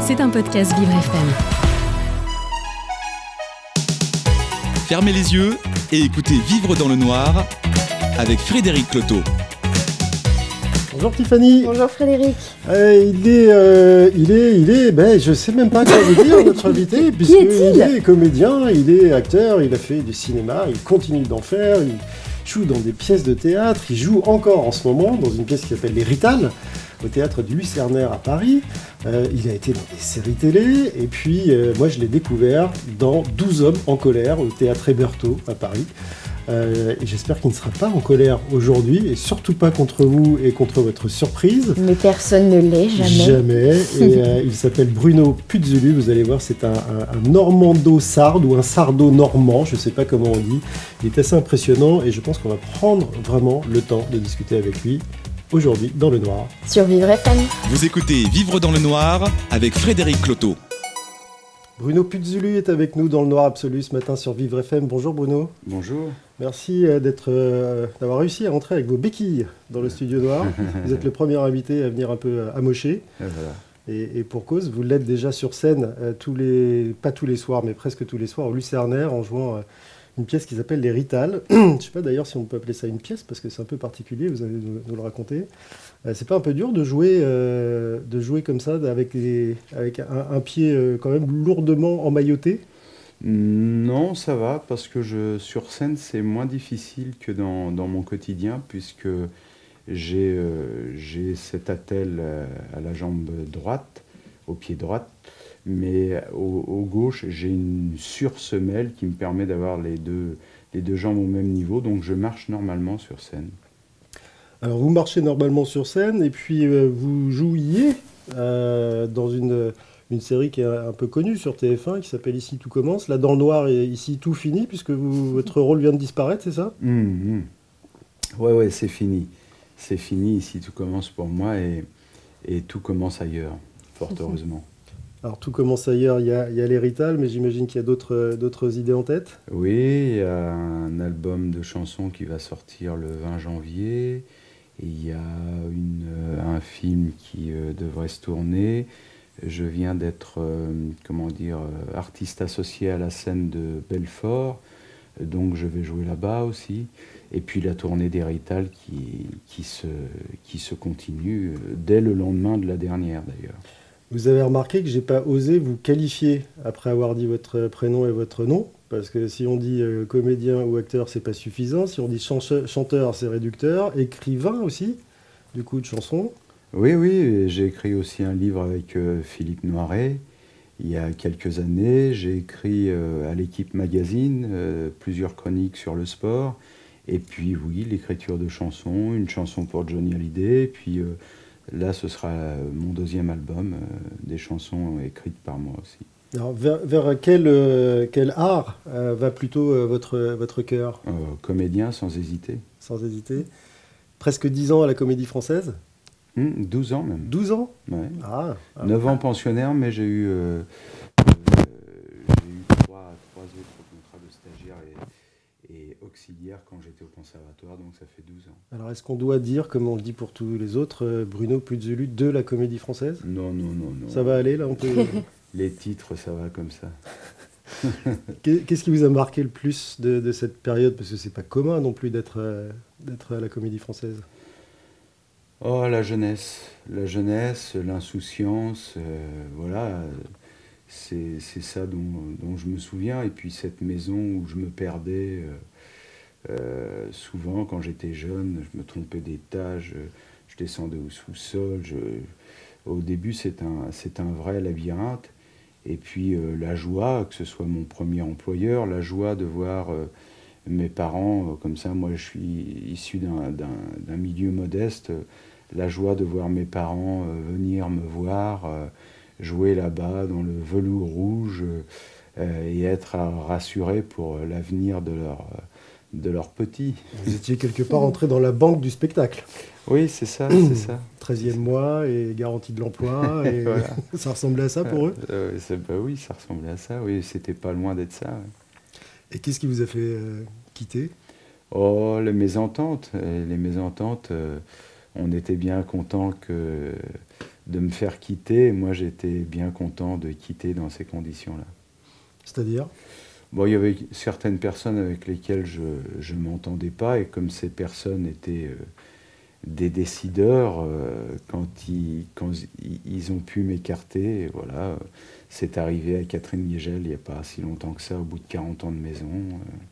C'est un podcast Vivre FM. Fermez les yeux et écoutez Vivre dans le noir avec Frédéric Cloteau. Bonjour Tiffany. Bonjour Frédéric. Euh, il est, euh, il est, il est, ben je sais même pas quoi vous dire notre invité puisqu'il est comédien, il est acteur, il a fait du cinéma, il continue d'en faire, il joue dans des pièces de théâtre, il joue encore en ce moment dans une pièce qui s'appelle Les Ritales au théâtre du Lucernaire à Paris. Euh, il a été dans des séries télé et puis euh, moi je l'ai découvert dans 12 hommes en colère au théâtre Héberto à Paris. Euh, et j'espère qu'il ne sera pas en colère aujourd'hui, et surtout pas contre vous et contre votre surprise. Mais personne ne l'est, jamais. Jamais. Et euh, il s'appelle Bruno Puzzulu, vous allez voir, c'est un, un, un normando-sarde ou un sardo-normand, je ne sais pas comment on dit. Il est assez impressionnant et je pense qu'on va prendre vraiment le temps de discuter avec lui aujourd'hui dans le noir. Sur Vivre FM. Vous écoutez Vivre dans le noir avec Frédéric Cloteau. Bruno Puzzulu est avec nous dans le noir absolu ce matin sur Vivre FM. Bonjour Bruno. Bonjour. Merci euh, d'être, euh, d'avoir réussi à rentrer avec vos béquilles dans le studio noir. Vous êtes le premier invité à venir un peu euh, amocher. Et voilà. Et, et pour cause, vous l'êtes déjà sur scène, euh, tous les, pas tous les soirs, mais presque tous les soirs au Lucernaire en jouant euh, une pièce qui s'appelle Les Ritales. Je ne sais pas d'ailleurs si on peut appeler ça une pièce parce que c'est un peu particulier, vous allez nous, le raconter. Euh, c'est pas un peu dur de jouer, euh, de jouer comme ça avec, avec un, pied euh, quand même lourdement emmailloté? Non, ça va, parce que je, sur scène, c'est moins difficile que dans, dans mon quotidien, puisque j'ai cet attelle euh, à la jambe droite, au pied droit, mais au, au gauche, j'ai une sursemelle qui me permet d'avoir les deux, les deux jambes au même niveau, donc je marche normalement sur scène. Alors vous marchez normalement sur scène et puis euh, vous jouiez euh, dans une, une série qui est un peu connue sur TF1 qui s'appelle Ici tout commence. Là dans le noir et ici tout finit puisque vous- votre rôle vient de disparaître, c'est ça? Hum, hum. Ouais, ouais, c'est fini. C'est fini, ici tout commence pour moi et, et tout commence ailleurs, fort heureusement. Alors tout commence ailleurs, il y a, a mais j'imagine qu'il y a d'autres idées en tête. Oui, il y a un album de chansons qui va sortir le 20 janvier. Il y a un film qui euh, devrait se tourner. Je viens d'être, euh, comment dire, euh, artiste associé à la scène de Belfort. Donc je vais jouer là-bas aussi. Et puis la tournée des Ritales qui, se, continue dès le lendemain de la dernière d'ailleurs. Vous avez remarqué que j'ai pas osé vous qualifier après avoir dit votre prénom et votre nom, parce que si on dit euh, comédien ou acteur, c'est pas suffisant. Si on dit chanteur, c'est réducteur. Écrivain aussi, du coup de chansons. Oui, oui, j'ai écrit aussi un livre avec euh, Philippe Noiret il y a quelques années. J'ai écrit euh, à l'équipe magazine plusieurs chroniques sur le sport. Et puis oui, l'écriture de chansons, une chanson pour Johnny Hallyday. Et puis là, ce sera euh, mon deuxième album, euh, des chansons écrites par moi aussi. Alors vers, vers quel, euh, quel art euh, va plutôt euh, votre, votre cœur, Euh, comédien sans hésiter. sans hésiter Presque 10 ans à la Comédie Française? Hum, 12 ans même. 12 ans? Ouais. Ah, ah. 9 ans pensionnaire, mais j'ai eu, eu trois, trois autres contrats de stagiaire et, et auxiliaire quand j'étais au conservatoire, donc ça fait 12 ans. Alors est-ce qu'on doit dire, comme on le dit pour tous les autres, euh, Bruno Puzzulu de la Comédie Française? Non, non, non, non. Ça va aller là on peut... Les titres, ça va comme ça. Qu'est- Qu'est-ce qui vous a marqué le plus de, de cette période? Parce que c'est pas commun non plus d'être euh, d'être à la Comédie Française. Oh, la jeunesse. La jeunesse, l'insouciance, euh, voilà. C'est c'est ça dont, dont je me souviens. Et puis cette maison où je me perdais euh, euh, souvent quand j'étais jeune, je me trompais d'étage, je, je descendais au sous-sol. Au début, c'est un, un vrai labyrinthe. Et puis euh, la joie, que ce soit mon premier employeur, la joie de voir euh, mes parents, euh, comme ça, moi je suis issu d'un- milieu modeste, euh, la joie de voir mes parents euh, venir me voir, euh, jouer là-bas dans le velours rouge euh, et être euh, rassuré pour euh, l'avenir de leur, euh, de leur petit. Vous étiez quelque part entré dans la banque du spectacle. Oui, c'est ça, c'est ça. 13e mois et garantie de l'emploi. Et Voilà. ça ressemblait à ça pour eux? Euh, bah oui, ça ressemblait à ça, oui, c'était pas loin d'être ça. ouais. Et qu'est-ce qui vous a fait euh, quitter? Oh, les mésententes. euh, Les mésententes, euh, on était bien content que de me faire quitter. Moi, j'étais bien content de quitter dans ces conditions-là. C'est-à-dire? Bon, il y avait certaines personnes avec lesquelles je ne m'entendais pas, et comme ces personnes étaient euh, des décideurs, euh, quand, ils, quand ils, ont pu m'écarter, voilà, c'est arrivé à Catherine Liegel il n'y a pas si longtemps que ça, au bout de 40 ans de maison. Euh,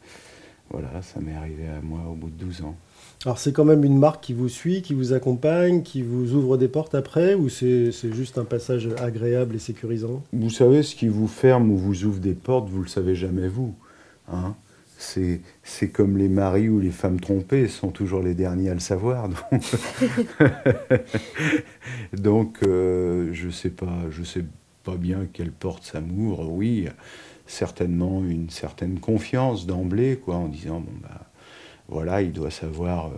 voilà, ça m'est arrivé à moi au bout de 12 ans. Alors c'est quand même une marque qui vous suit, qui vous accompagne, qui vous ouvre des portes après, ou c'est juste un passage agréable et sécurisant? Vous savez, ce qui vous ferme ou vous ouvre des portes, vous le savez jamais vous. Hein? C'est comme les maris ou les femmes trompées, sont toujours les derniers à le savoir. Donc, euh, je sais pas, je sais pas bien quelle porte ça. Oui, certainement une certaine confiance d'emblée, quoi, en disant bon bah voilà, il doit savoir euh,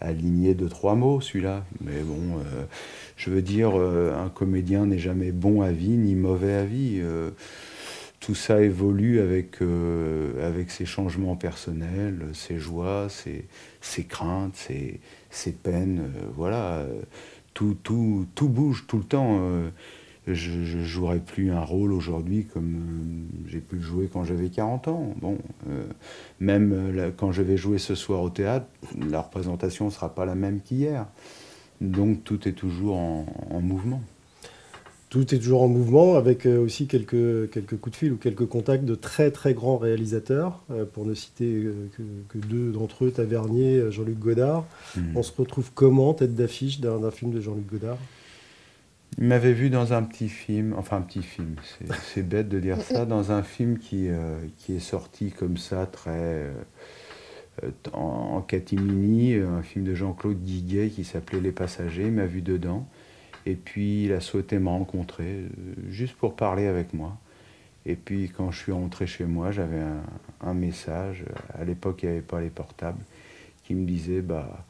aligner deux, trois mots, celui-là. Mais bon, euh, je veux dire, euh, un comédien n'est jamais bon à vie ni mauvais à vie. tout ça évolue avec, ses changements personnels, ses joies, ses, ses craintes, ses, ses peines. voilà, tout, tout, tout bouge tout le temps je ne jouerai plus un rôle aujourd'hui comme euh, j'ai pu le jouer quand j'avais 40 ans. Bon, euh, même euh, quand je vais jouer ce soir au théâtre, la représentation ne sera pas la même qu'hier. Donc tout est toujours en, mouvement. Tout est toujours en mouvement, avec aussi quelques, quelques coups de fil ou quelques contacts de très très grands réalisateurs, pour ne citer que, deux d'entre eux, Tavernier, Jean-Luc Godard. Hmm. On se retrouve comment, tête d'affiche d'un film de Jean-Luc Godard? Il m'avait vu dans un petit film, enfin un petit film, c'est bête de dire ça, dans un film qui, euh, qui est sorti comme ça, très euh, en, catimini, un film de Jean-Claude Guiguet qui s'appelait Les Passagers, il m'a vu dedans, et puis il a souhaité me rencontrer, euh, juste pour parler avec moi. Et puis quand je suis rentré chez moi, j'avais un, un, message, à l'époque il n'y avait pas les portables, qui me disait, bah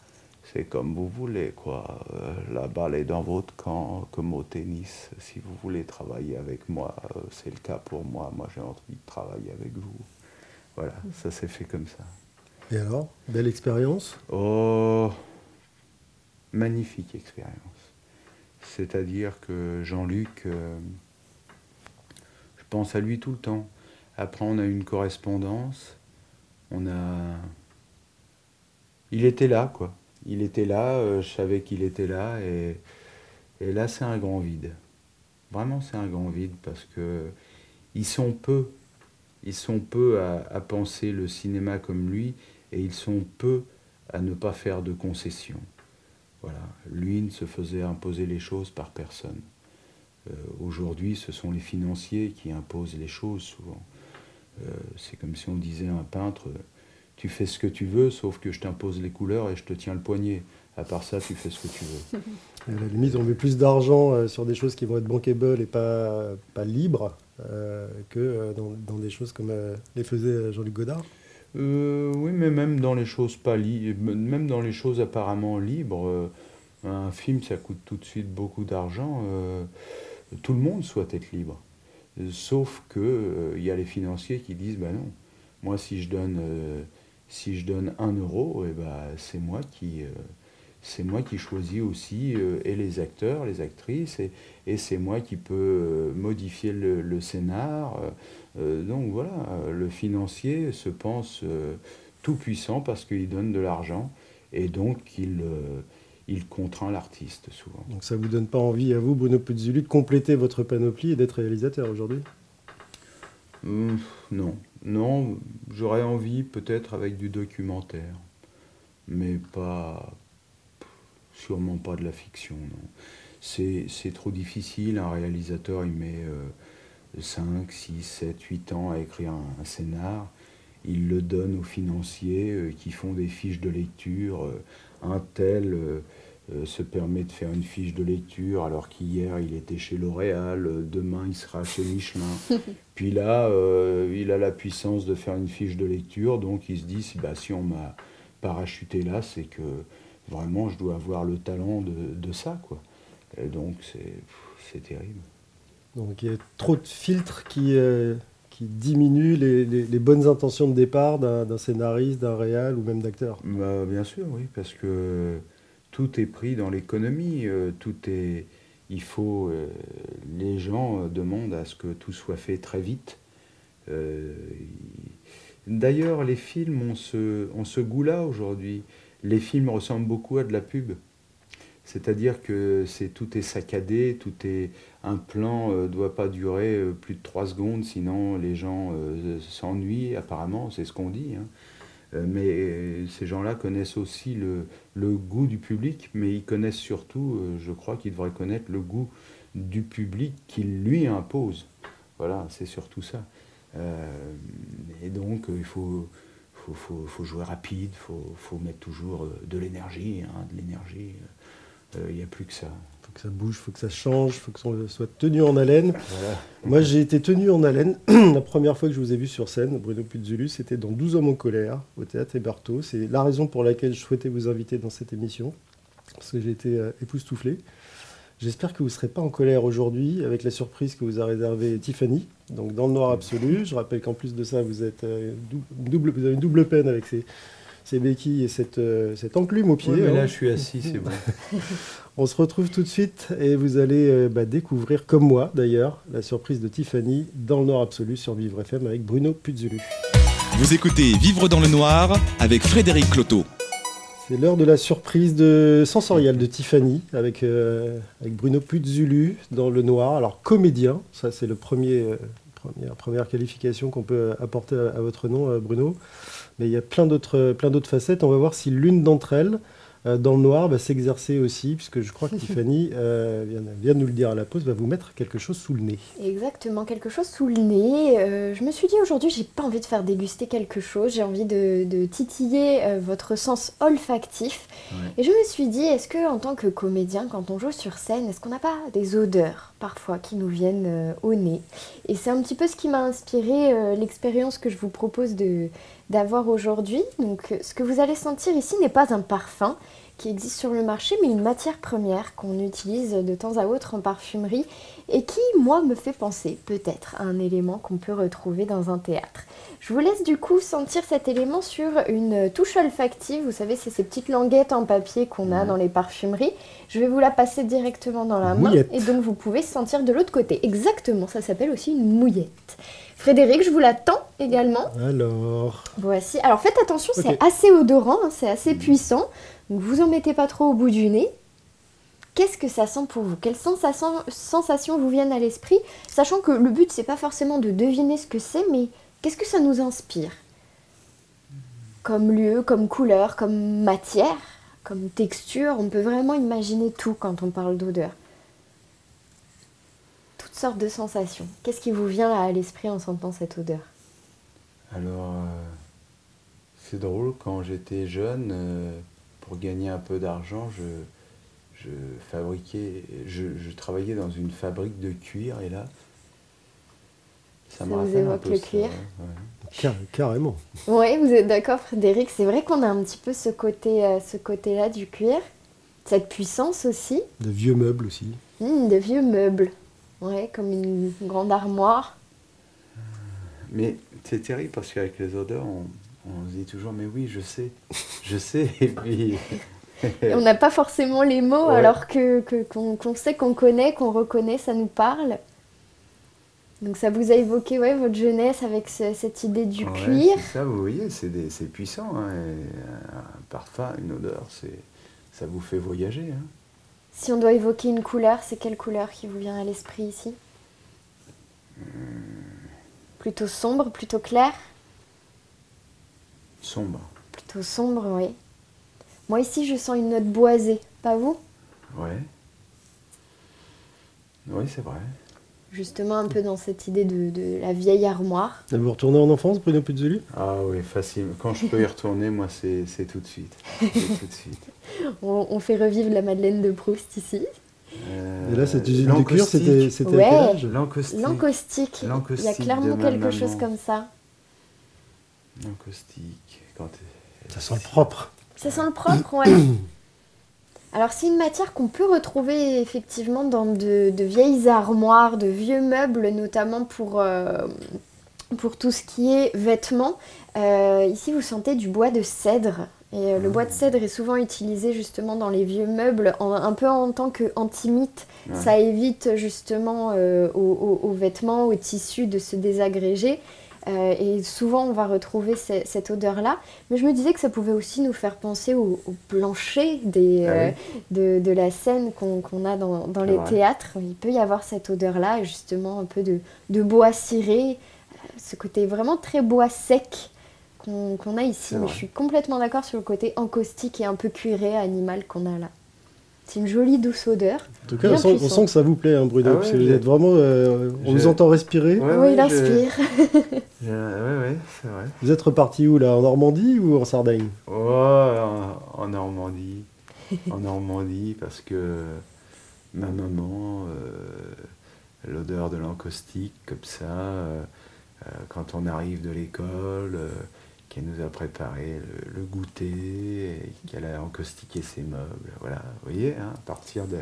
c'est comme vous voulez, quoi. Euh, la balle est dans votre camp, comme au tennis. Si vous voulez travailler avec moi, euh, c'est le cas pour moi. Moi, j'ai envie de travailler avec vous. Voilà, ça s'est fait comme ça. Et alors, belle expérience? Oh, magnifique expérience. C'est-à-dire que Jean-Luc, euh, je pense à lui tout le temps. Après, on a eu une correspondance. On a. Il était là, quoi il était là, euh, je savais qu'il était là, et, là c'est un grand vide. Vraiment c'est un grand vide parce que ils sont peu, ils sont peu à, penser le cinéma comme lui, et ils sont peu à ne pas faire de concessions. Voilà, lui ne se faisait imposer les choses par personne. Euh, aujourd'hui, ce sont les financiers qui imposent les choses souvent. Euh, c'est comme si on disait à un peintre, tu fais ce que tu veux, sauf que je t'impose les couleurs et je te tiens le poignet. À part ça, tu fais ce que tu veux. À la limite, on met plus d'argent euh, sur des choses qui vont être bankable et pas, pas libres euh, que euh, dans, des choses comme les faisait Jean-Luc Godard. oui, mais même dans les choses pas libres, même dans les choses apparemment libres, un film ça coûte tout de suite beaucoup d'argent. tout le monde souhaite être libre, sauf que il y a les financiers qui disent bah non, moi si je donne si je donne un euro, eh ben, c'est moi qui... Euh, c'est moi qui choisis aussi euh, et les acteurs, les actrices, et, et c'est moi qui peux euh, modifier le, le scénar. donc voilà, le financier se pense tout puissant parce qu'il donne de l'argent et donc il, il contraint l'artiste souvent. Donc ça vous donne pas envie à vous, Bruno Puzzuli, de compléter votre panoplie et d'être réalisateur aujourd'hui? Hum, Non, non, j'aurais envie peut-être avec du documentaire, mais pas, sûrement pas de la fiction, non. C'est, trop difficile, un réalisateur il met 5, 6, 7, 8 ans à écrire un, scénar, il le donne aux financiers euh, qui font des fiches de lecture, euh, un tel... Euh, se permet de faire une fiche de lecture alors qu'hier il était chez L'Oréal, euh, demain il sera chez Michelin. Puis là, euh, il a la puissance de faire une fiche de lecture, donc il se dit si, bah, si on m'a parachuté là, c'est que vraiment je dois avoir le talent de, ça. Quoi. Et donc c'est terrible. Donc il y a trop de filtres qui, qui diminuent les, les, bonnes intentions de départ d'un scénariste, d'un réal ou même d'acteur. Bah, bien sûr, oui, parce que tout est pris dans l'économie, euh, tout est, il faut. euh, les gens euh, demandent à ce que tout soit fait très vite. Il- D'ailleurs, les films ont ce, goût-là aujourd'hui. Les films ressemblent beaucoup à de la pub. C'est-à-dire que c'est tout est saccadé, tout est un plan ne doit pas durer plus de trois secondes, sinon les gens s'ennuient. Apparemment, c'est ce qu'on dit. hein. Euh, mais euh, ces gens-là connaissent aussi le, le goût du public, mais ils connaissent surtout, euh, je crois qu'ils devraient connaître le goût du public qu'il lui impose. Voilà, c'est surtout ça. Et donc, il faut, faut, faut- jouer rapide, il faut, mettre toujours de l'énergie, hein, de l'énergie. Il n'y a plus que ça. Faut que ça bouge, faut que ça change, faut que ça soit tenu en haleine. Voilà. Moi, j'ai été tenu en haleine. la première fois que je vous ai vu sur scène, Bruno Puzulu, c'était dans 12 hommes en colère, au théâtre Héberto. C'est la raison pour laquelle je souhaitais vous inviter dans cette émission, parce que j'ai été euh, époustouflé. J'espère que vous ne serez pas en colère aujourd'hui avec la surprise que vous a réservée Tiffany, donc dans le noir absolu. Je rappelle qu'en plus de ça, vous, êtes, euh, dou- double, vous avez une double peine avec ces, ces béquilles et cette, euh, cette enclume au pied. Ouais, mais hein. là, je suis assis, c'est bon. On se retrouve tout de suite et vous allez euh, bah, découvrir, comme moi d'ailleurs, la surprise de Tiffany dans le Noir Absolu sur Vivre FM avec Bruno Puzulu. Vous écoutez Vivre dans le noir avec Frédéric Cloteau. C'est l'heure de la surprise de sensorielle de Tiffany avec, euh, avec Bruno Puzulu dans le noir. Alors comédien, ça c'est le premier, euh, première, qualification qu'on peut apporter à, votre nom, euh, Bruno. Mais il y a plein d'autres, plein d'autres facettes. On va voir si l'une d'entre elles, euh, dans le noir, va s'exercer aussi, puisque je crois que Tiffany euh, vient, vient de nous le dire à la pause, va vous mettre quelque chose sous le nez. Exactement, quelque chose sous le nez. Euh, je me suis dit aujourd'hui, j'ai pas envie de faire déguster quelque chose, j'ai envie de, de titiller euh, votre sens olfactif. Ouais. Et je me suis dit, est-ce que en tant que comédien, quand on joue sur scène, est-ce qu'on n'a pas des odeurs parfois qui nous viennent euh, au nez? Et c'est un petit peu ce qui m'a inspiré euh, l'expérience que je vous propose de d'avoir aujourd'hui. Donc, euh, ce que vous allez sentir ici n'est pas un parfum qui existe sur le marché, mais une matière première qu'on utilise de temps à autre en parfumerie et qui, moi, me fait penser peut-être à un élément qu'on peut retrouver dans un théâtre. Je vous laisse du coup sentir cet élément sur une touche olfactive. Vous savez, c'est ces petites languettes en papier qu'on a Mhm. dans les parfumeries. Je vais vous la passer directement dans la main et donc vous pouvez sentir de l'autre côté. Exactement, ça s'appelle aussi une mouillette. Frédéric, je vous la tends également. Alors, Voici. Alors faites attention, c'est assez odorant, hein, c'est assez puissant. Vous en mettez pas trop au bout du nez. Qu'est-ce que ça sent pour vous? Quelles sensations, vous viennent à l'esprit? Sachant que le but c'est pas forcément de deviner ce que c'est, mais qu'est-ce que ça nous inspire? Comme lieu, comme couleur, comme matière, comme texture, on peut vraiment imaginer tout quand on parle d'odeur. Toutes sortes de sensations. Qu'est-ce qui vous vient à l'esprit en sentant cette odeur? Alors, euh, c'est drôle, quand j'étais jeune, euh, pour gagner un peu d'argent, je, je fabriquais, je, je travaillais dans une fabrique de cuir, et là, ça, Ça me vous rappelle un évoque peu le ça, cuir ouais, ouais. car- carrément. Oui, vous êtes d'accord, Frédéric. C'est vrai qu'on a un petit peu ce côté, euh, ce côté-là du cuir, cette puissance aussi, De vieux meubles aussi. Hum, de vieux meubles, ouais, comme une grande armoire. Mais c'est terrible parce qu'avec les odeurs, on, on se dit toujours, mais oui, je sais, je sais, et puis... Et on n'a pas forcément les mots, Ouais. alors que qu'on sait, qu'on connaît, qu'on reconnaît, ça nous parle. Donc ça vous a évoqué ouais, votre jeunesse avec ce- cette idée du Ouais, cuir. Ça, vous voyez, c'est puissant. hein, et un parfum, une odeur, c'est ça vous fait voyager. hein. Si on doit évoquer une couleur, c'est quelle couleur qui vous vient à l'esprit ici? Plutôt sombre, plutôt clair? Sombre. Plutôt sombre, oui. Moi ici, je sens une note boisée, pas vous? Ouais. Oui, c'est vrai. Justement, un peu dans cette idée de, de la vieille armoire. Vous retournez en enfance, Bruno Puzuli Ah oui, facile. Quand je peux y retourner, moi, c'est tout de suite. C'est tout de suite. On, on fait revivre la Madeleine de Proust ici. Euh, Et là, cette usine de cuir, c'était Ouais. quel âge? L'encaustique. L'encaustique. Il y a clairement quelque chose comme ça. L'encaustique. Quand Ça sent le propre. Ça sent le propre, ouais. Alors c'est une matière qu'on peut retrouver effectivement dans de, de vieilles armoires, de vieux meubles, notamment pour, euh, pour tout ce qui est vêtements. Euh, ici vous sentez du bois de cèdre Et euh, le bois de cèdre est souvent utilisé justement dans les vieux meubles, en- un peu en tant qu'antimite. Ouais. Ça évite justement euh, aux, aux- aux vêtements, aux tissus de se désagréger. Euh, et souvent, on va retrouver ce- cette odeur-là. Mais je me disais que ça pouvait aussi nous faire penser au, au plancher des, Ah euh, de, de la scène qu'on a dans, les vrai. théâtres. Il peut y avoir cette odeur-là, justement un peu de, de bois ciré, euh, ce côté vraiment très bois sec qu'on a ici. Mais je suis complètement d'accord sur le côté encaustique et un peu cuiré animal qu'on a là. C'est une jolie douce odeur. En tout cas, on sent, on puissant. sent que ça vous plaît, hein, Bruno, Ah ouais, parce que vous êtes vraiment. euh, on vous entend respirer. Ouais, oui, ouais, il inspire. Ouais, c'est vrai. Vous êtes reparti où là En Normandie ou en Sardaigne? Oh, en, en Normandie. en Normandie, parce que ma maman, euh, l'odeur de l'encaustique, comme ça, euh, euh, quand on arrive de l'école, euh, qu'elle nous a préparé le, goûter, qu'elle a encaustiqué ses meubles. Voilà, vous voyez, hein, à partir de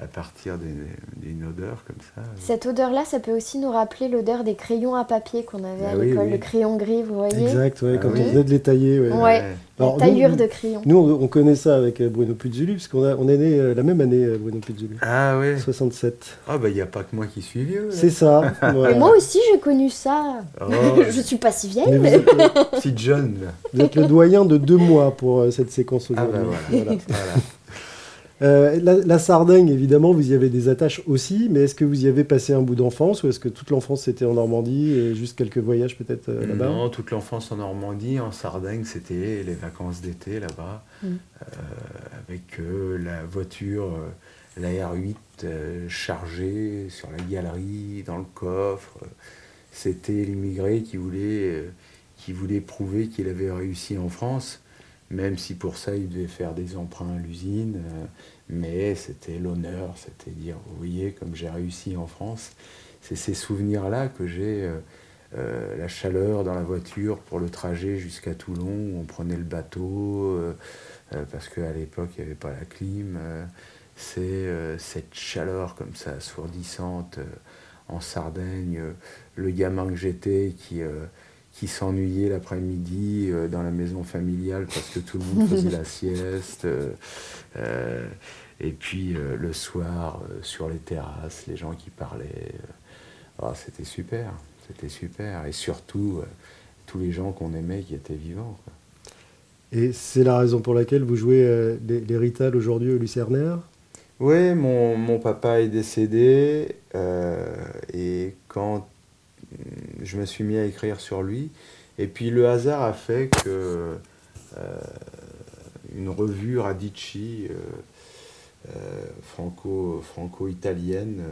à partir d'une odeur comme ça. Cette odeur-là, ça peut aussi nous rappeler l'odeur des crayons à papier qu'on avait à Bah oui, l'école, oui. le crayon gris, vous voyez Exact, ouais, Ah quand oui. on venait de les tailler. ouais. Ouais. La Alors, nous- taillure de crayon. Nous, on, on connaît ça avec euh, Bruno Puzzuli, parce qu'on a- on est né euh, la même année, euh, Bruno Puzzuli. Ah ouais. 67. Ah bah il n'y a pas que moi qui suis vieux. C'est ça. voilà. Et moi aussi, j'ai connu ça. Oh, je suis pas si vieille. Mais vous, êtes, petite jeune vous êtes le doyen de deux mois pour euh, cette séquence Ah aujourd'hui. bah voilà. Voilà. Voilà. Euh, la, la Sardaigne, évidemment, vous y avez des attaches aussi, mais est-ce que vous y avez passé un bout d'enfance ou est-ce que toute l'enfance c'était en Normandie et juste quelques voyages peut-être euh, là-bas Non, toute l'enfance en Normandie, en Sardaigne, c'était les vacances d'été là-bas, Mm. euh, avec euh, la voiture, euh, la R8 euh, chargée sur la galerie, dans le coffre. C'était l'immigré qui voulait, euh, qui voulait prouver qu'il avait réussi en France, même si pour ça il devait faire des emprunts à l'usine. euh, mais c'était l'honneur, c'était dire, vous voyez, comme j'ai réussi en France. C'est ces souvenirs-là que j'ai. euh, euh, la chaleur dans la voiture pour le trajet jusqu'à Toulon où on prenait le bateau parce qu'à l'époque il n'y avait pas la clim. c'est cette chaleur comme ça assourdissante en Sardaigne. le gamin que j'étais qui, qui s'ennuyait l'après-midi euh, dans la maison familiale parce que tout le monde faisait la sieste. euh, euh, et puis euh, le soir euh, sur les terrasses, les gens qui parlaient. euh, ah, c'était super. C'était super. Et surtout, euh, tous les gens qu'on aimait qui étaient vivants. quoi. Et c'est la raison pour laquelle vous jouez euh, les, les Rital aujourd'hui au Lucernaire? Oui, mon, mon papa est décédé. euh, et quand je me suis mis à écrire sur lui, et puis le hasard a fait que euh, une revue Radici, euh, euh, franco, franco-italienne,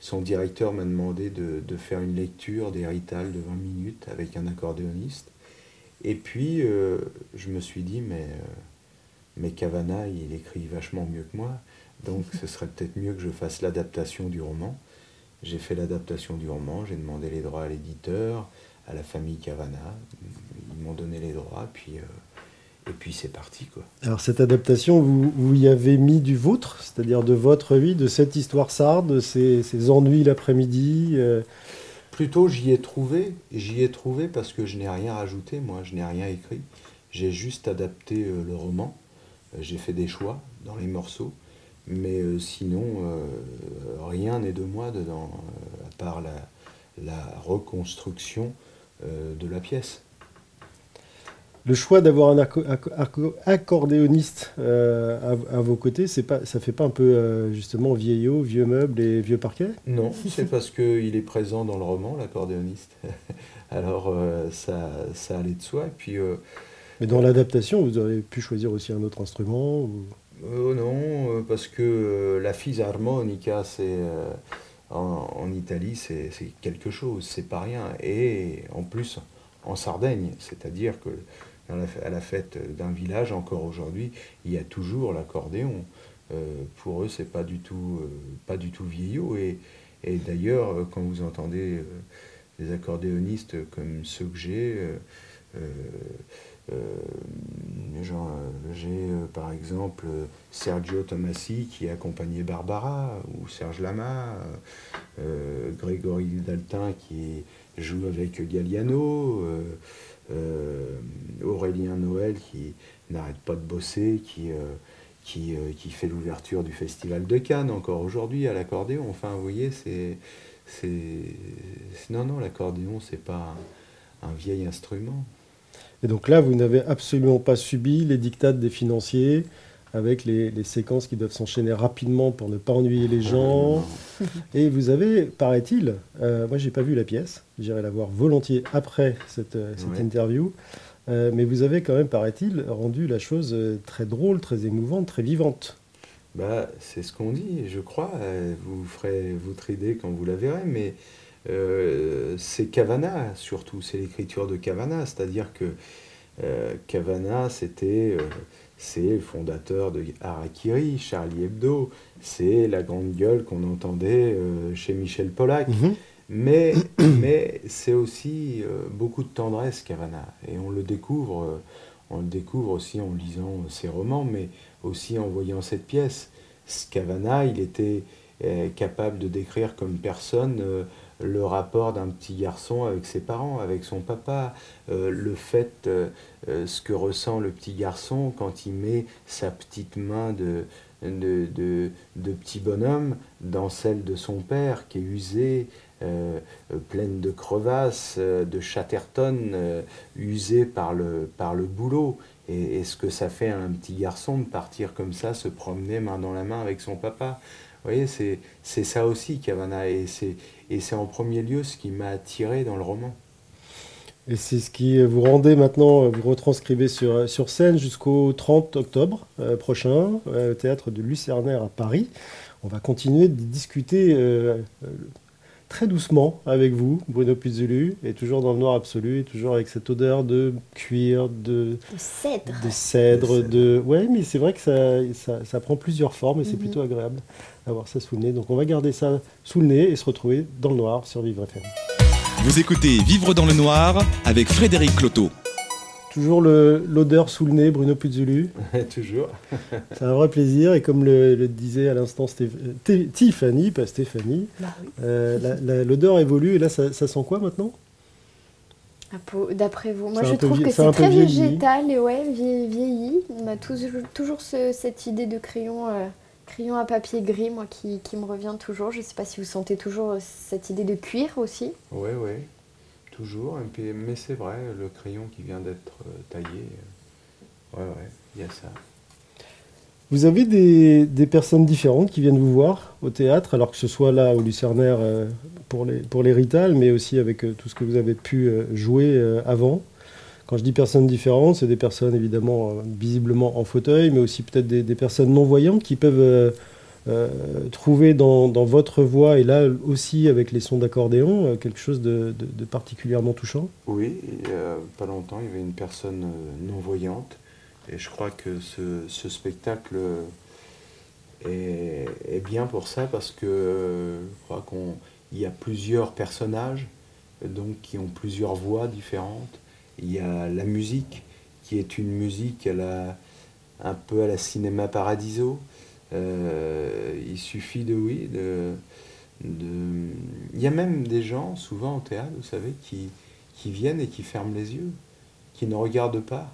son directeur m'a demandé de, faire une lecture des de 20 minutes avec un accordéoniste. Et puis, je me suis dit, mais, mais Cavana, il écrit vachement mieux que moi, donc ce serait peut-être mieux que je fasse l'adaptation du roman. J'ai fait l'adaptation du roman, j'ai demandé les droits à l'éditeur, à la famille Cavana, ils m'ont donné les droits, puis, euh, et puis c'est parti, quoi. Alors cette adaptation, vous, vous y avez mis du vôtre, c'est-à-dire de votre vie, de cette histoire sarde, de ces, ces ennuis l'après-midi. euh, Plutôt, j'y ai trouvé, j'y ai trouvé parce que je n'ai rien rajouté, moi, je n'ai rien écrit. J'ai juste adapté euh, le roman. J'ai fait des choix dans les morceaux, mais euh, sinon, euh, rien n'est de moi dedans, euh, à part la, la reconstruction de la pièce. Le choix d'avoir un acco- acco- acco- accordéoniste euh, à, à vos côtés, c'est pas, ça fait pas un peu euh, justement vieillot, vieux meubles et vieux parquet? Non, c'est parce qu'il est présent dans le roman, l'accordéoniste. Alors, euh, ça, ça allait de soi. Et puis, Mais dans l'adaptation, vous auriez pu choisir aussi un autre instrument ou- Euh, non, euh, parce que euh, la fisarmonica, c'est euh, en, Italie, c'est quelque chose, c'est pas rien. Et en plus, en Sardaigne, c'est-à-dire que à la fête d'un village, encore aujourd'hui, il y a toujours l'accordéon. Pour eux, c'est pas du tout, pas du tout vieillot. Et, d'ailleurs, quand vous entendez des accordéonistes comme ceux que j'ai, genre, euh, j'ai euh, par exemple euh, Sergio Tomassi qui a Barbara, ou Serge Lama, euh, euh, Grégory Daltin qui joue avec Galliano, Aurélien Noël qui n'arrête pas de bosser, qui, fait l'ouverture du Festival de Cannes encore aujourd'hui à l'accordéon. Enfin, vous voyez, c'est. Non, non, l'accordéon, c'est pas un vieil instrument. Et donc là, vous n'avez absolument pas subi les dictates des financiers avec les, séquences qui doivent s'enchaîner rapidement pour ne pas ennuyer les gens. Et vous avez, paraît-il, euh, moi j'ai pas vu la pièce, j'irai la voir volontiers après cette, euh, interview, euh, mais vous avez quand même, paraît-il, rendu la chose très drôle, très émouvante, très vivante. Bah, c'est ce qu'on dit, je crois. Vous ferez votre idée quand vous la verrez, mais euh, c'est Cavana surtout, c'est l'écriture de Cavana, c'est-à-dire que euh, Cavana c'était euh, c'est le fondateur de Harakiri, Charlie Hebdo, c'est la grande gueule qu'on entendait chez Michel Pollack. Mhm. Mais, mais c'est aussi beaucoup de tendresse, Cavana. Et on le découvre, on le découvre aussi en lisant ses romans, mais aussi en voyant cette pièce. Cavana, il était capable de décrire comme personne le rapport d'un petit garçon avec ses parents, avec son papa, euh, le fait, euh, euh, ce que ressent le petit garçon quand il met sa petite main de, petit bonhomme dans celle de son père qui est usée, pleine de crevasses, de chatterton, usée par le, par le boulot. Et, et, ce que ça fait à un petit garçon de partir comme ça, se promener main dans la main avec son papa. Vous voyez, c'est ça aussi, Cavana, et c'est en premier lieu ce qui m'a attiré dans le roman. Et c'est ce qui vous rendez maintenant, vous retranscrivez sur, sur scène jusqu'au 30 octobre euh, prochain, euh, au théâtre de Lucernaire à Paris. On va continuer de discuter euh, très doucement avec vous, Bruno Puzulu, et toujours dans le noir absolu, et toujours avec cette odeur de cuir, de, de cèdre. De cèdre, de... Ouais, mais c'est vrai que ça, ça, prend plusieurs formes et c'est mhm. plutôt agréable d'avoir ça sous le nez. Donc on va garder ça sous le nez et se retrouver dans le noir sur Vivre FM. Vous écoutez Vivre dans le noir avec Frédéric Cloteau. Toujours l'odeur sous le nez, Bruno Puzulu. Toujours. C'est un vrai plaisir. Et comme le, disait à l'instant Tiffany, pas Stéphanie, bah euh, l'odeur évolue. Et là, ça, sent quoi maintenant? D'après vous Moi, je trouve que c'est très végétal et ouais, vieilli. On a toujours, cette idée de crayon, euh, crayon à papier gris, moi, qui, qui me revient toujours. Je ne sais pas si vous sentez toujours cette idée de cuir aussi. Oui, oui toujours, mais c'est vrai, le crayon qui vient d'être euh, taillé, euh, ouais, ouais, il y a ça. Vous avez des, personnes différentes qui viennent vous voir au théâtre, alors que ce soit là au Lucernaire euh, pour les, pour les mais aussi avec tout ce que vous avez pu jouer avant. Quand je dis personnes différentes, c'est des personnes évidemment visiblement en fauteuil, mais aussi peut-être des, personnes non-voyantes qui peuvent trouver dans, votre voix, et là aussi avec les sons d'accordéon, euh, quelque chose de, particulièrement touchant? Oui, il pas longtemps, il y avait une personne euh, non-voyante, et je crois que ce, spectacle est, bien pour ça, parce que je crois qu'il y a plusieurs personnages, donc qui ont plusieurs voix différentes. Il y a la musique, qui est une musique à la, un peu à la cinéma paradiso, euh, il suffit de, oui, de, Il y a même des gens, souvent au théâtre, vous savez, qui, qui viennent et qui ferment les yeux, qui ne regardent pas,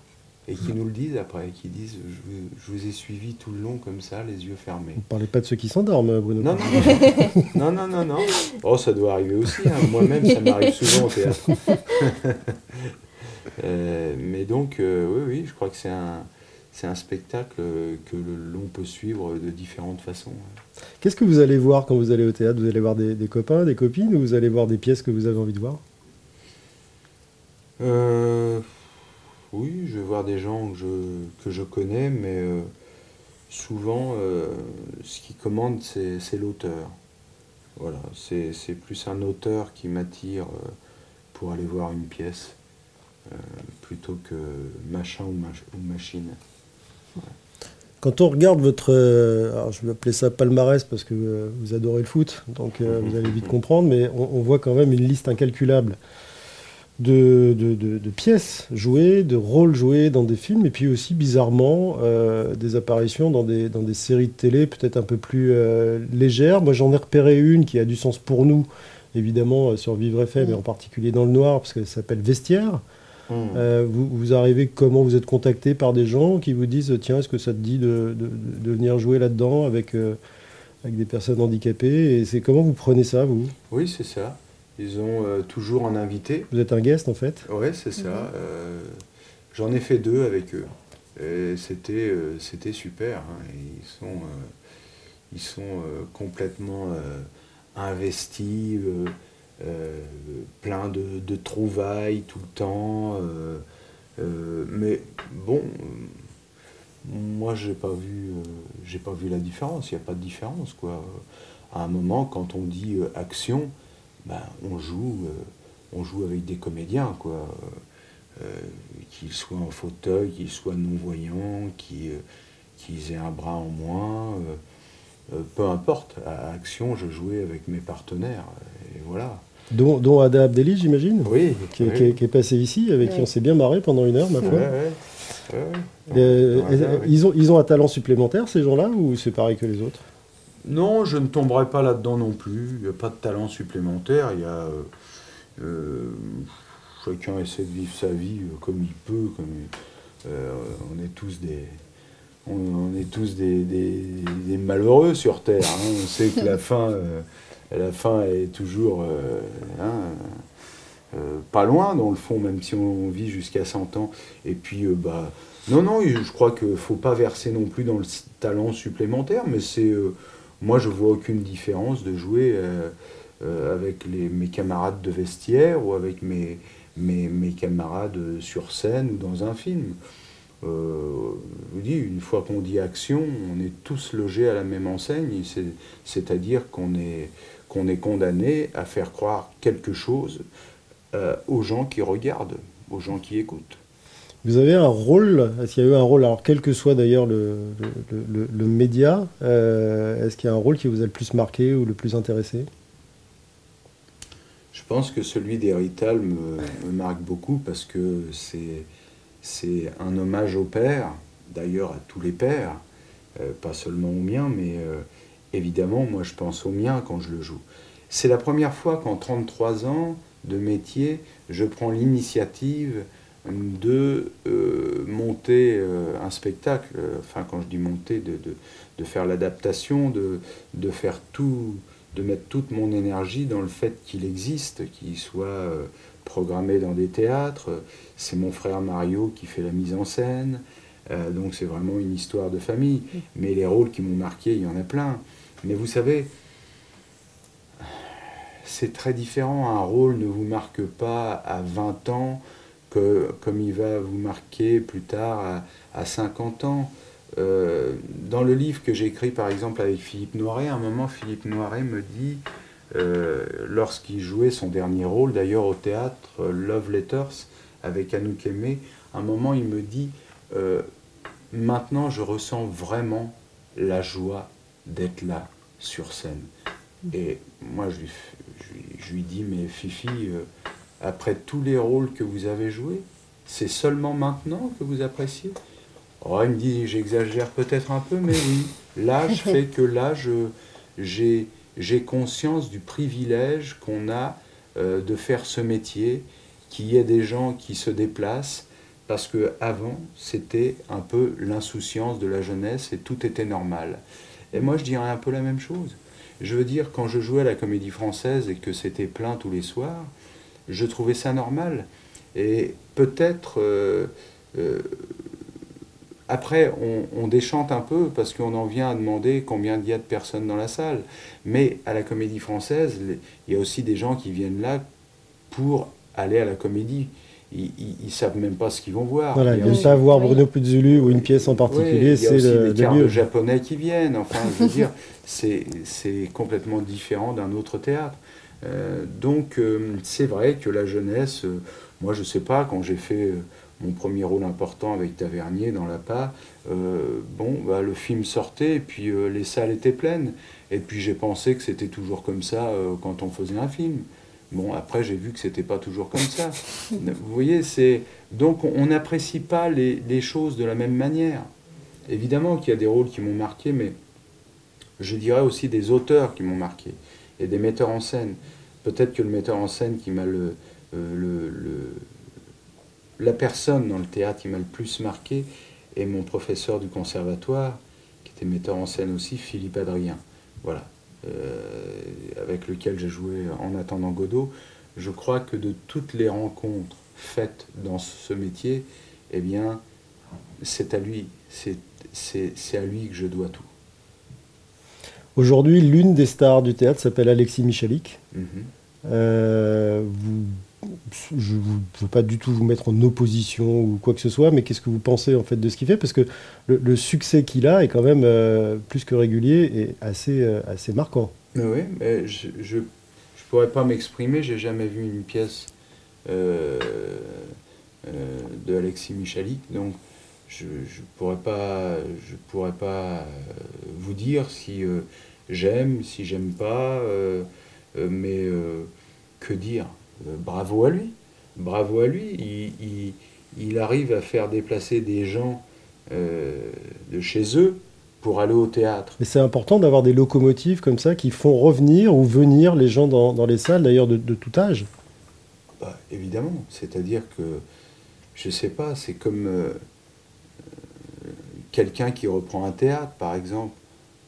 et qui nous le disent après, qui disent je, vous ai suivi tout le long comme ça, les yeux fermés. Vous ne parlez pas de ceux qui s'endorment, Bruno Non, non, non, non, non, Oh, ça doit arriver aussi, hein. moi-même, ça m'arrive souvent au théâtre. Euh, mais donc, euh, oui, oui, je crois que c'est un, c'est un spectacle que l'on peut suivre de différentes façons. Qu'est-ce que vous allez voir quand vous allez au théâtre? Vous allez voir des, copains, des copines ou vous allez voir des pièces que vous avez envie de voir? Euh, Oui, je vais voir des gens que je, que je connais, mais euh, souvent, euh, ce qui commande, c'est l'auteur. Voilà, c'est plus un auteur qui m'attire pour aller voir une pièce, plutôt que machin ou machine. Quand on regarde votre, euh, alors je vais appeler ça palmarès parce que euh, vous adorez le foot, donc euh, vous allez vite comprendre, mais on, voit quand même une liste incalculable de, pièces jouées, de rôles joués dans des films, et puis aussi bizarrement des apparitions dans des, séries de télé peut-être un peu plus légères. Moi j'en ai repéré une qui a du sens pour nous évidemment sur Vivre FM, et en particulier dans le noir, parce qu'elle s'appelle Vestiaire. Mmh. Euh, vous, vous arrivez comment Vous êtes contacté par des gens qui vous disent tiens, est-ce que ça te dit de, de- de venir jouer là-dedans avec, euh, avec des personnes handicapées Et c'est comment vous prenez ça, vous? Oui, c'est ça. Ils ont euh, toujours un invité. Vous êtes un guest en fait? Ouais, c'est ça. Euh, J'en ai fait deux avec eux. Et c'était euh, c'était super. hein. Ils sont, euh, ils sont euh, complètement euh, investis, plein de, trouvailles tout le temps. euh, euh, mais bon, euh, moi j'ai pas vu, euh, j'ai pas vu la différence. Il n'y a pas de différence quoi. À un moment, quand on dit euh, action, ben, on joue, euh, on joue avec des comédiens quoi. Euh, qu'ils soient en fauteuil, qu'ils soient non-voyants, qu'ils euh, aient un bras en moins, euh, euh, peu importe. À Action, je jouais avec mes partenaires, et voilà. Dont, dont Ada Abdelli, j'imagine Oui, qui, est- oui. qui est- qui est passé ici, avec qui on s'est bien marré pendant une heure, ma foi. ouais, ouais. Euh, Ouais, ouais. ils, ont, ils ont un talent supplémentaire, ces gens-là, ou c'est pareil que les autres? Non, je ne tomberai pas là-dedans non plus. Il n'y a pas de talent supplémentaire. Il y a. euh, euh, chacun essaie de vivre sa vie euh, comme il peut. Comme, euh, on est tous des. On, on est tous des, des- des malheureux sur Terre. hein. On sait que la fin, euh, la fin est toujours euh, hein, euh, pas loin, dans le fond, même si on vit jusqu'à 100 ans. Et puis, euh, bah, non, non, je crois qu'il faut pas verser non plus dans le talent supplémentaire, mais c'est. moi, je vois aucune différence de jouer avec mes camarades de vestiaire ou avec mes, mes, camarades sur scène ou dans un film. Je vous dis, une fois qu'on dit action, on est tous logés à la même enseigne, c'est- c'est-à-dire qu'on est, qu'on est condamné à faire croire quelque chose euh, aux gens qui regardent, aux gens qui écoutent. Vous avez un rôle, est-ce qu'il y a eu un rôle, alors quel que soit d'ailleurs le, le, le- le média, euh, est-ce qu'il y a un rôle qui vous a le plus marqué ou le plus intéressé? Je pense que celui d'Hérital me, me marque beaucoup parce que c'est, c'est un hommage au père, d'ailleurs à tous les pères, euh, pas seulement au mien, mais évidemment, moi je pense au mien quand je le joue. C'est la première fois qu'en 33 ans de métier, je prends l'initiative de euh, monter euh, un spectacle, enfin quand je dis monter, de, de, de faire l'adaptation, de, de faire tout, de mettre toute mon énergie dans le fait qu'il existe, qu'il soit euh, programmé dans des théâtres. C'est mon frère Mario qui fait la mise en scène, donc c'est vraiment une histoire de famille. Mais les rôles qui m'ont marqué, il y en a plein. Mais vous savez, c'est très différent. Un rôle ne vous marque pas à 20 ans que, comme il va vous marquer plus tard à, à 50 ans. Euh, dans le livre que j'ai écrit par exemple avec Philippe Noiret, à un moment Philippe Noiret me dit, euh, lorsqu'il jouait son dernier rôle d'ailleurs au théâtre, Love Letters, avec Anouk Aimé, à un moment il me dit, euh, maintenant je ressens vraiment la joie d'être là sur scène. Et moi je lui, je lui- je lui dis, mais Fifi, euh, après tous les rôles que vous avez joués, c'est seulement maintenant que vous appréciez? Oh, il me dit, j'exagère peut-être un peu, mais oui, l'âge fait que là, j'ai conscience du privilège qu'on a euh, de faire ce métier, qu'il y ait des gens qui se déplacent, parce que avant c'était un peu l'insouciance de la jeunesse et tout était normal. Moi, je dirais un peu la même chose. Je veux dire, quand je jouais à la comédie française et que c'était plein tous les soirs, je trouvais ça normal. Et peut-être, euh, euh, après, on, déchante un peu parce qu'on en vient à demander combien il y a de personnes dans la salle. Mais à la comédie française, il y a aussi des gens qui viennent là pour aller à la comédie. Ils ne savent même pas ce qu'ils vont voir. Voilà, ils ne aussi- pas voir. Bruno Puzzulu ou une pièce en particulier, c'est le, des le japonais qui viennent. Enfin, je veux dire, c'est complètement différent d'un autre théâtre. Euh, donc, euh, c'est vrai que la jeunesse, euh, moi, je sais pas, quand j'ai fait mon premier rôle important avec Tavernier dans La Pas, euh, bon, bah, le film sortait et puis les salles étaient pleines. Et puis j'ai pensé que c'était toujours comme ça quand on faisait un film. Bon, après, j'ai vu que c'était pas toujours comme ça. Vous voyez, c'est donc on- n'apprécie pas les, les choses de la même manière. Évidemment qu'il y a des rôles qui m'ont marqué, mais je dirais aussi des auteurs qui m'ont marqué et des metteurs en scène. peut-être que le metteur en scène qui m'a le, le, la personne dans le théâtre qui m'a le plus marqué est mon professeur du conservatoire, qui était metteur en scène aussi, Philippe Adrien. Voilà. Avec lequel j'ai joué en attendant Godot. Je crois que de toutes les rencontres faites dans ce métier, eh bien, c'est à lui, c'est à lui que je dois tout. Aujourd'hui, l'une des stars du théâtre s'appelle Alexis Michalik. Mhm. Euh, je ne veux pas du tout vous mettre en opposition ou quoi que ce soit, mais qu'est-ce que vous pensez en fait de ce qu'il fait? Parce que le, succès qu'il a est quand même euh, plus que régulier et assez, euh, assez marquant. oui, mais je ne pourrais pas m'exprimer, j'ai jamais vu une pièce de Alexis Michalik, donc je ne pourrais pas, je pourrais pas vous dire si j'aime, si j'aime pas, euh, euh, mais euh, que dire? Bravo à lui, bravo à lui. Il, arrive à faire déplacer des gens de chez eux pour aller au théâtre. Mais c'est important d'avoir des locomotives comme ça qui font revenir ou venir les gens dans, les salles, d'ailleurs de, tout âge. Bah, évidemment, c'est-à-dire que, je sais pas, c'est comme quelqu'un qui reprend un théâtre, par exemple.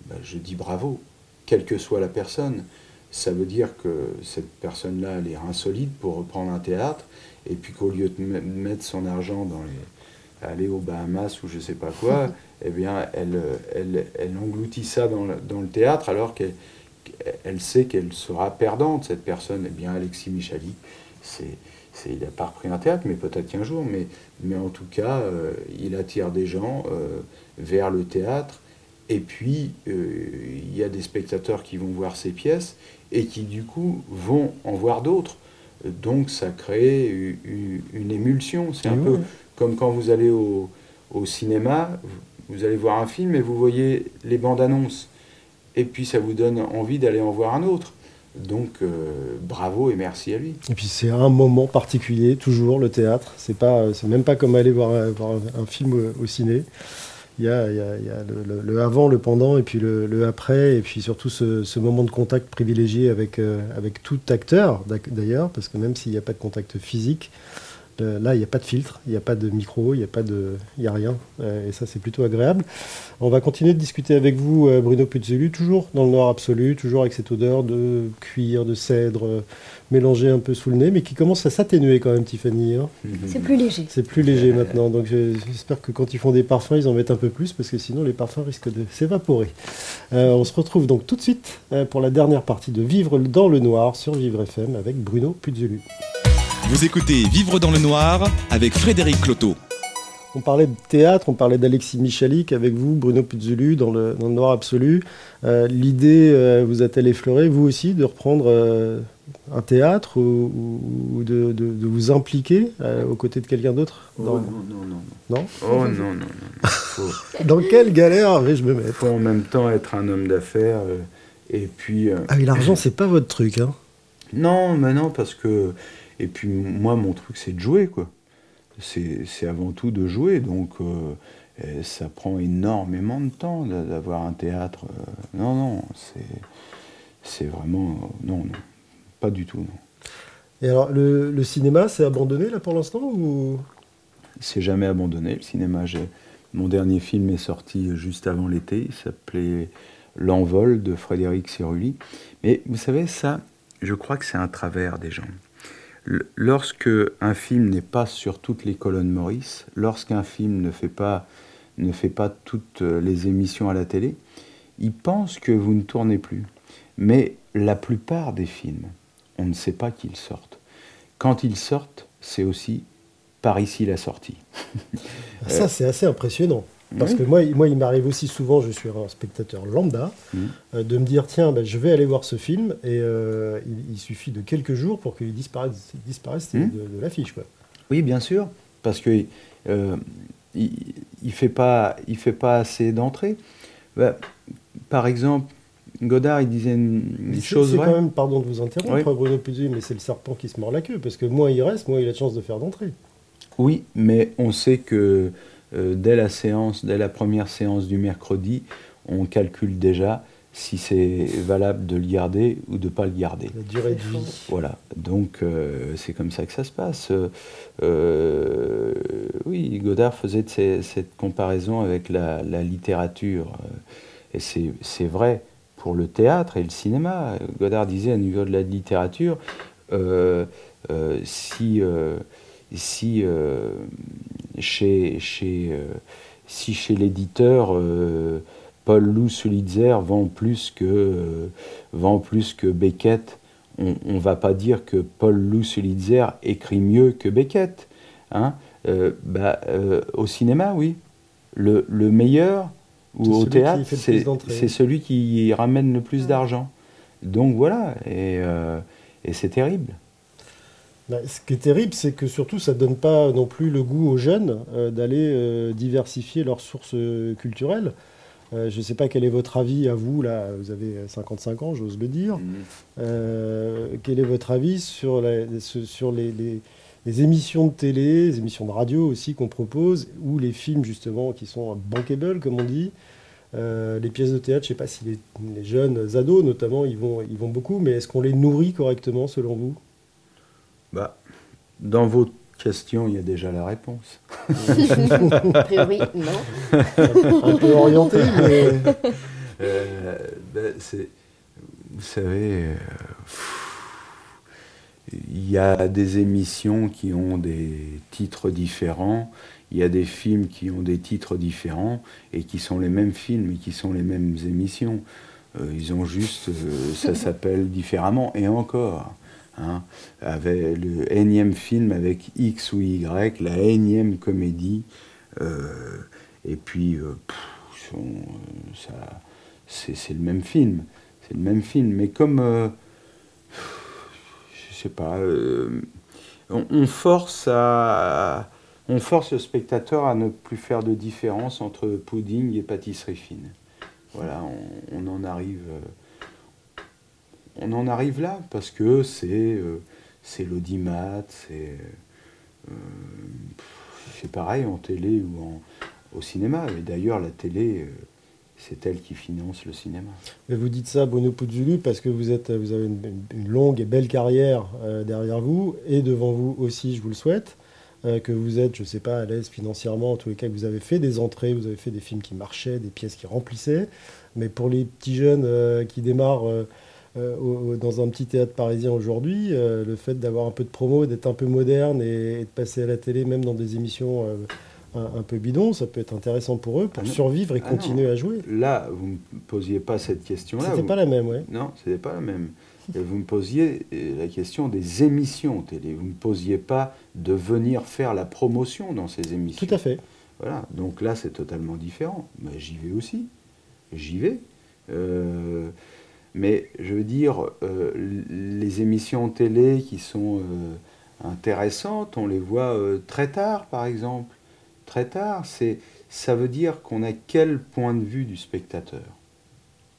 Bah, je dis bravo quelle que soit la personne. Ça veut dire que cette personne-là, elle est insolite pour reprendre un théâtre, et puis qu'au lieu de mettre son argent dans les, aller aux Bahamas ou je sais pas quoi, eh bien, elle, elle, elle engloutit ça dans le, dans le théâtre alors qu'elle elle sait qu'elle sera perdante, cette personne. Eh bien, Alexis Michali, c'est, il n'a pas repris un théâtre, mais peut-être qu'un jour, mais, mais en tout cas, euh, il attire des gens euh, vers le théâtre et puis, euh, il y a des spectateurs qui vont voir ces pièces et qui, du coup, vont en voir d'autres. Donc, ça crée une, émulsion. C'est un peu comme quand vous allez au, cinéma, vous allez voir un film et vous voyez les bandes annonces. Et puis, ça vous donne envie d'aller en voir un autre. Donc, euh, bravo et merci à lui. Et puis, c'est un moment particulier, toujours, le théâtre. C'est pas, c'est même pas comme aller voir, un, film au ciné il y a, le, avant, le pendant, et puis le, après, et puis surtout ce, moment de contact privilégié avec, euh, avec tout acteur, d'ailleurs, parce que même s'il n'y a pas de contact physique, là, il n'y a pas de filtre, il n'y a pas de micro, il n'y a, pas de, il a rien. Euh, et ça, c'est plutôt agréable. On va continuer de discuter avec vous, euh, Bruno Puzzelu, toujours dans le noir absolu, toujours avec cette odeur de cuir, de cèdre, euh, mélangée un peu sous le nez, mais qui commence à s'atténuer quand même, Tiffany. Hein. C'est plus léger. C'est plus léger maintenant. Donc j'espère que quand ils font des parfums, ils en mettent un peu plus, parce que sinon les parfums risquent de s'évaporer. on se retrouve donc tout de suite pour la dernière partie de Vivre dans le noir sur Vivre FM avec Bruno Puzzelu. Vous écoutez Vivre dans le noir avec Frédéric Cloteau. On parlait de théâtre, on parlait d'Alexis Michalik avec vous, Bruno Puzzulu, dans le, noir absolu. Euh, l'idée euh, vous a-t-elle effleuré, vous aussi, de reprendre euh, un théâtre ou, de, vous impliquer aux côtés de quelqu'un d'autre? Oh, Non, non, non, non. Oh non, non, non. dans quelle galère vais-je me mettre? Faut en même temps être un homme d'affaires et puis... ah oui, l'argent, c'est pas votre truc, hein Non, mais non, parce que et puis moi, mon truc, c'est de jouer, quoi. C'est avant tout de jouer, donc euh, ça prend énormément de temps d'avoir un théâtre. Euh, non, non, c'est vraiment... non, non, pas du tout, non. Et alors, le, cinéma, c'est abandonné, là, pour l'instant, ou... C'est jamais abandonné, le cinéma. Mon dernier film est sorti juste avant l'été, il s'appelait L'envol de Frédéric Cerulli. Mais vous savez, ça, je crois que c'est un travers des gens lorsque un film n'est pas sur toutes les colonnes Maurice, lorsqu'un film ne fait pas ne fait pas toutes les émissions à la télé, il pense que vous ne tournez plus. Mais la plupart des films, on ne sait pas qu'ils sortent. Quand ils sortent, c'est aussi par ici la sortie. Ça, c'est assez impressionnant. Parce que moi, moi il m'arrive aussi souvent, je suis un spectateur lambda, mmh. euh, de me dire tiens, ben, je vais aller voir ce film, et euh, il, suffit de quelques jours pour qu'il disparaisse, disparaisse mmh. de, l'affiche. Oui, bien sûr, parce que euh, il, ne fait pas, il fait pas assez d'entrées. Bah, par exemple, Godard, il disait une, chose. C'est quand même, pardon de vous interrompre, Bruno Puzu, mais c'est le serpent qui se mord la queue, parce que moins il reste, moins il a de chance de faire d'entrée. Oui, mais on sait que dès la séance, dès la première séance du mercredi, on calcule déjà si c'est valable de le garder ou de ne pas le garder. La durée de vie. Voilà, donc euh, c'est comme ça que ça se passe. Euh, oui, Godard faisait cette comparaison avec la, littérature. Et c'est vrai pour le théâtre et le cinéma. Godard disait à niveau de la littérature, euh, si, si, chez, chez, si chez l'éditeur Paul Lou Solitzer vend plus que, euh, vend plus que Beckett. On ne va pas dire que Paul Lou Solitzer écrit mieux que Beckett. Hein euh, bah, euh, au cinéma, oui. Le, meilleur, ou au théâtre, c'est celui qui ramène le plus d'argent. Donc voilà, et, c'est terrible. Bah, ce qui est terrible, c'est que surtout, ça ne donne pas non plus le goût aux jeunes d'aller diversifier leurs sources culturelles. Euh, je ne sais pas quel est votre avis à vous, là, vous avez 55 ans, j'ose le dire. Euh, quel est votre avis sur, sur les, émissions de télé, les émissions de radio aussi qu'on propose, ou les films justement qui sont bankable, comme on dit euh, les pièces de théâtre, je ne sais pas si les, jeunes ados notamment, ils vont, ils vont beaucoup, mais est-ce qu'on les nourrit correctement selon vous? Bah, Dans vos question, il y a déjà la réponse. a priori, non. Un peu orienté, mais. Euh, ben, vous savez, euh, il y a des émissions qui ont des titres différents, il y a des films qui ont des titres différents et qui sont les mêmes films et qui sont les mêmes émissions. Euh, ils ont juste, ça s'appelle différemment et encore. Hein, avec le énième film avec X ou Y, la énième comédie. Euh, et puis, euh, ça, c'est, le même film. C'est le même film. Mais comme, euh, je sais pas, on, force on force le spectateur à ne plus faire de différence entre pudding et pâtisserie fine. Voilà, on en arrive on en arrive là parce que c'est euh, c'est l'audimat, c'est euh, c'est pareil en télé ou au cinéma. Et d'ailleurs, la télé, euh, c'est elle qui finance le cinéma. Mais vous dites ça, Bono Puzzulu, parce que vous, êtes, vous avez une, longue et belle carrière derrière vous, et devant vous aussi, je vous le souhaite, que vous êtes, je ne sais pas, à l'aise financièrement, en tous les cas, que vous avez fait des entrées, vous avez fait des films qui marchaient, des pièces qui remplissaient. Mais pour les petits jeunes qui démarrent euh, dans un petit théâtre parisien aujourd'hui, euh, le fait d'avoir un peu de promo, d'être un peu moderne et, de passer à la télé, même dans des émissions euh, un, peu bidons, ça peut être intéressant pour eux, pour ah survivre et ah continuer à jouer. Là, vous ne me posiez pas cette question-là. C'était pas la même, oui. Non, c'était pas la même. Vous me posiez la question des émissions télé. Vous ne me posiez pas de venir faire la promotion dans ces émissions. Tout à fait. Voilà, donc là c'est totalement différent. Mais j'y vais aussi. J'y vais. Euh, mais je veux dire, euh, les émissions télé qui sont euh, intéressantes, on les voit euh, très tard, par exemple. Très tard, c'est, ça veut dire qu'on a quel point de vue du spectateur?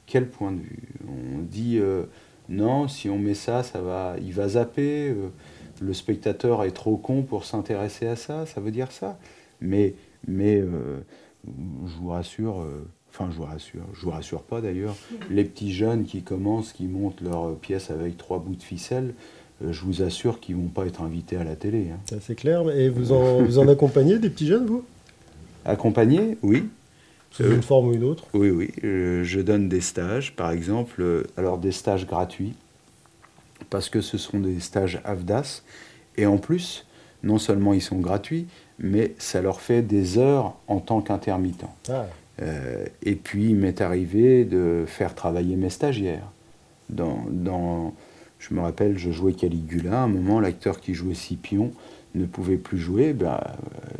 Quel point de vue? On dit non, si on met ça, ça va, il va zapper. le spectateur est trop con pour s'intéresser à ça. Ça veut dire ça. Mais, mais je vous rassure Enfin, je vous rassure, je vous rassure pas d'ailleurs. Les petits jeunes qui commencent, qui montent leur pièce avec trois bouts de ficelle, euh, je vous assure qu'ils vont pas être invités à la télé. Hein. C'est clair. Et vous en, vous en accompagnez des petits jeunes, vous? Accompagnés, oui. Sous une forme ou une autre? Oui, oui. Euh, je donne des stages, par exemple. Euh, alors, des stages gratuits, parce que ce sont des stages AFDAS. Et en plus, non seulement ils sont gratuits, mais ça leur fait des heures en tant qu'intermittent. Ah. Euh, et puis, il m'est arrivé de faire travailler mes stagiaires. Dans, je me rappelle, je jouais Caligula. À un moment, l'acteur qui jouait Scipion ne pouvait plus jouer. Ben, euh,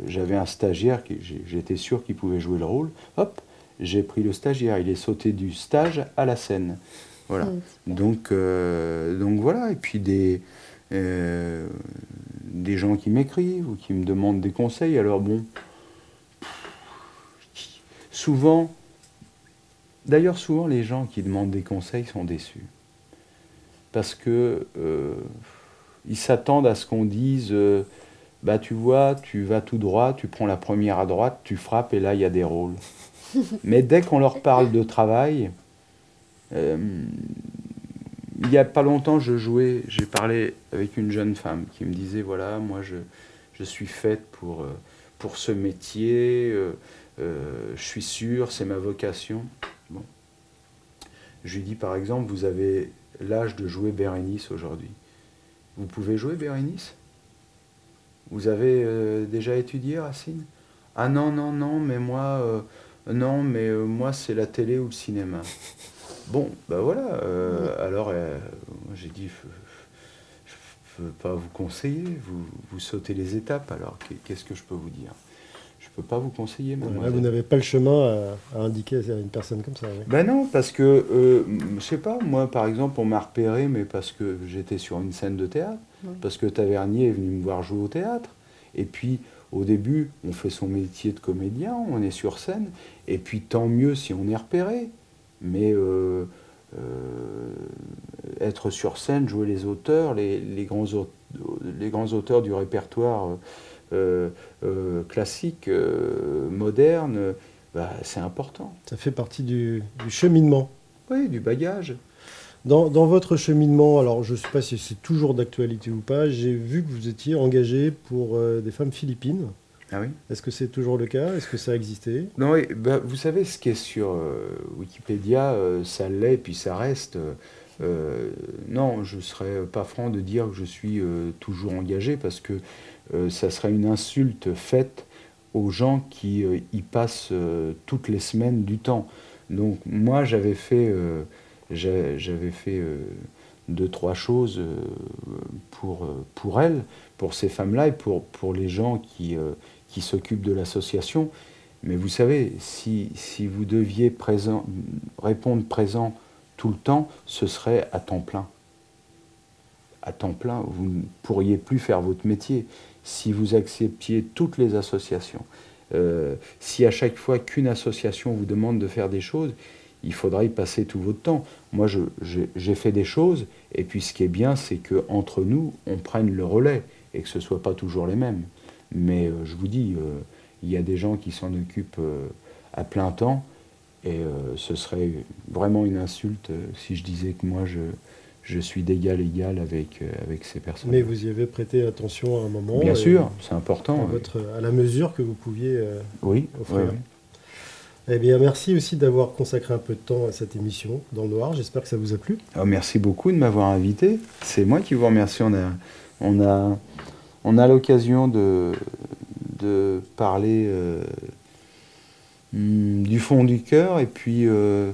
J'avais un stagiaire, qui, j'étais sûr qu'il pouvait jouer le rôle. Hop, j'ai pris le stagiaire. Il est sauté du stage à la scène. Voilà. Donc, euh, donc voilà. Et puis des, des gens qui m'écrivent ou qui me demandent des conseils. Alors bon, Souvent, d'ailleurs souvent les gens qui demandent des conseils sont déçus. Parce que euh, ils s'attendent à ce qu'on dise euh, bah tu vois, tu vas tout droit, tu prends la première à droite, tu frappes et là il y a des rôles. Mais dès qu'on leur parle de travail, Euh, il n'y a pas longtemps, je jouais, j'ai parlé avec une jeune femme qui me disait voilà, moi je, je suis faite pour, pour ce métier, je suis sûre, c'est ma vocation. Bon. Je lui dis par exemple, vous avez l'âge de jouer Bérénice aujourd'hui. Vous pouvez jouer Bérénice? Vous avez déjà étudié Racine? Ah non, non, non, mais moi, non, mais moi c'est la télé ou le cinéma. Bon, ben voilà. Euh, alors, euh, j'ai dit, je ne peux pas vous conseiller. Vous, sautez les étapes. Alors, qu'est-ce que je peux vous dire? Ne peux pas vous conseiller. vous n'avez pas le chemin à, indiquer à une personne comme ça. Ben non, parce que, euh, je sais pas, moi, par exemple, on m'a repéré, mais parce que j'étais sur une scène de théâtre, parce que Tavernier est venu me voir jouer au théâtre. Et puis, au début, on fait son métier de comédien, on est sur scène, et puis tant mieux si on est repéré mais euh, euh, être sur scène, jouer les auteurs, les, grands, les grands auteurs du répertoire euh, classique, moderne, bah, c'est important. Ça fait partie du, cheminement. Oui, du bagage. Dans, dans, votre cheminement, alors je ne sais pas si c'est toujours d'actualité ou pas, j'ai vu que vous étiez engagé pour des femmes philippines. Ah oui Est-ce que c'est toujours le cas? Est-ce que ça a existé? Non, bah, vous savez, ce qui est sur euh, Wikipédia, euh, ça l'est, puis ça reste. Euh, non, je ne serais pas franc de dire que je suis toujours engagé, parce que ça serait une insulte faite aux gens qui y passent toutes les semaines du temps. Donc moi, j'avais fait, j'avais fait deux, trois choses pour, pour elles, pour ces femmes-là, et pour, pour les gens qui qui s'occupe de l'association. Mais vous savez, si, si vous deviez répondre présent tout le temps, ce serait à temps plein. À temps plein, vous ne pourriez plus faire votre métier. Si vous acceptiez toutes les associations, euh, si à chaque fois qu'une association vous demande de faire des choses, il faudra y passer tout votre temps. Moi, j'ai fait des choses, et puis ce qui est bien, c'est qu'entre nous, on prenne le relais, et que ce ne soit pas toujours les mêmes. Mais euh, je vous dis, euh, il y a des gens qui s'en occupent à plein temps. Et ce serait vraiment une insulte si je disais que moi, je, je suis d'égal égal avec, avec ces personnes. Mais vous y avez prêté attention à un moment. Bien sûr, c'est important. À, votre, à, la mesure que vous pouviez oui, offrir. Eh bien, merci aussi d'avoir consacré un peu de temps à cette émission dans le noir. J'espère que ça vous a plu. Ah, merci beaucoup de m'avoir invité. C'est moi qui vous remercie. On a, on a, on a l'occasion de, de parler euh, hmm, du fond du cœur et puis, euh,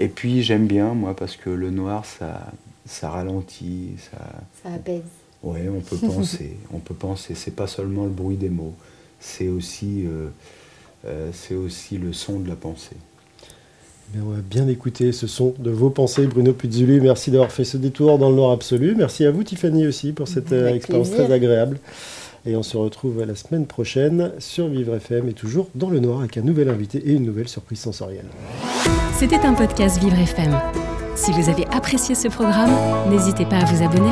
et puis j'aime bien moi parce que le noir ça, ça ralentit, ça, ça apaise. Ouais, on peut penser, on peut penser. C'est pas seulement le bruit des mots, c'est aussi, euh, c'est aussi le son de la pensée. Bien, on va bien écouter ce son de vos pensées, Bruno Puzzuli. Merci d'avoir fait ce détour dans le noir absolu. Merci à vous, Tiffany, aussi, pour cette euh, expérience très agréable. Et on se retrouve la semaine prochaine sur Vivre FM et toujours dans le noir avec un nouvel invité et une nouvelle surprise sensorielle. C'était un podcast Vivre FM. Si vous avez apprécié ce programme, n'hésitez pas à vous abonner.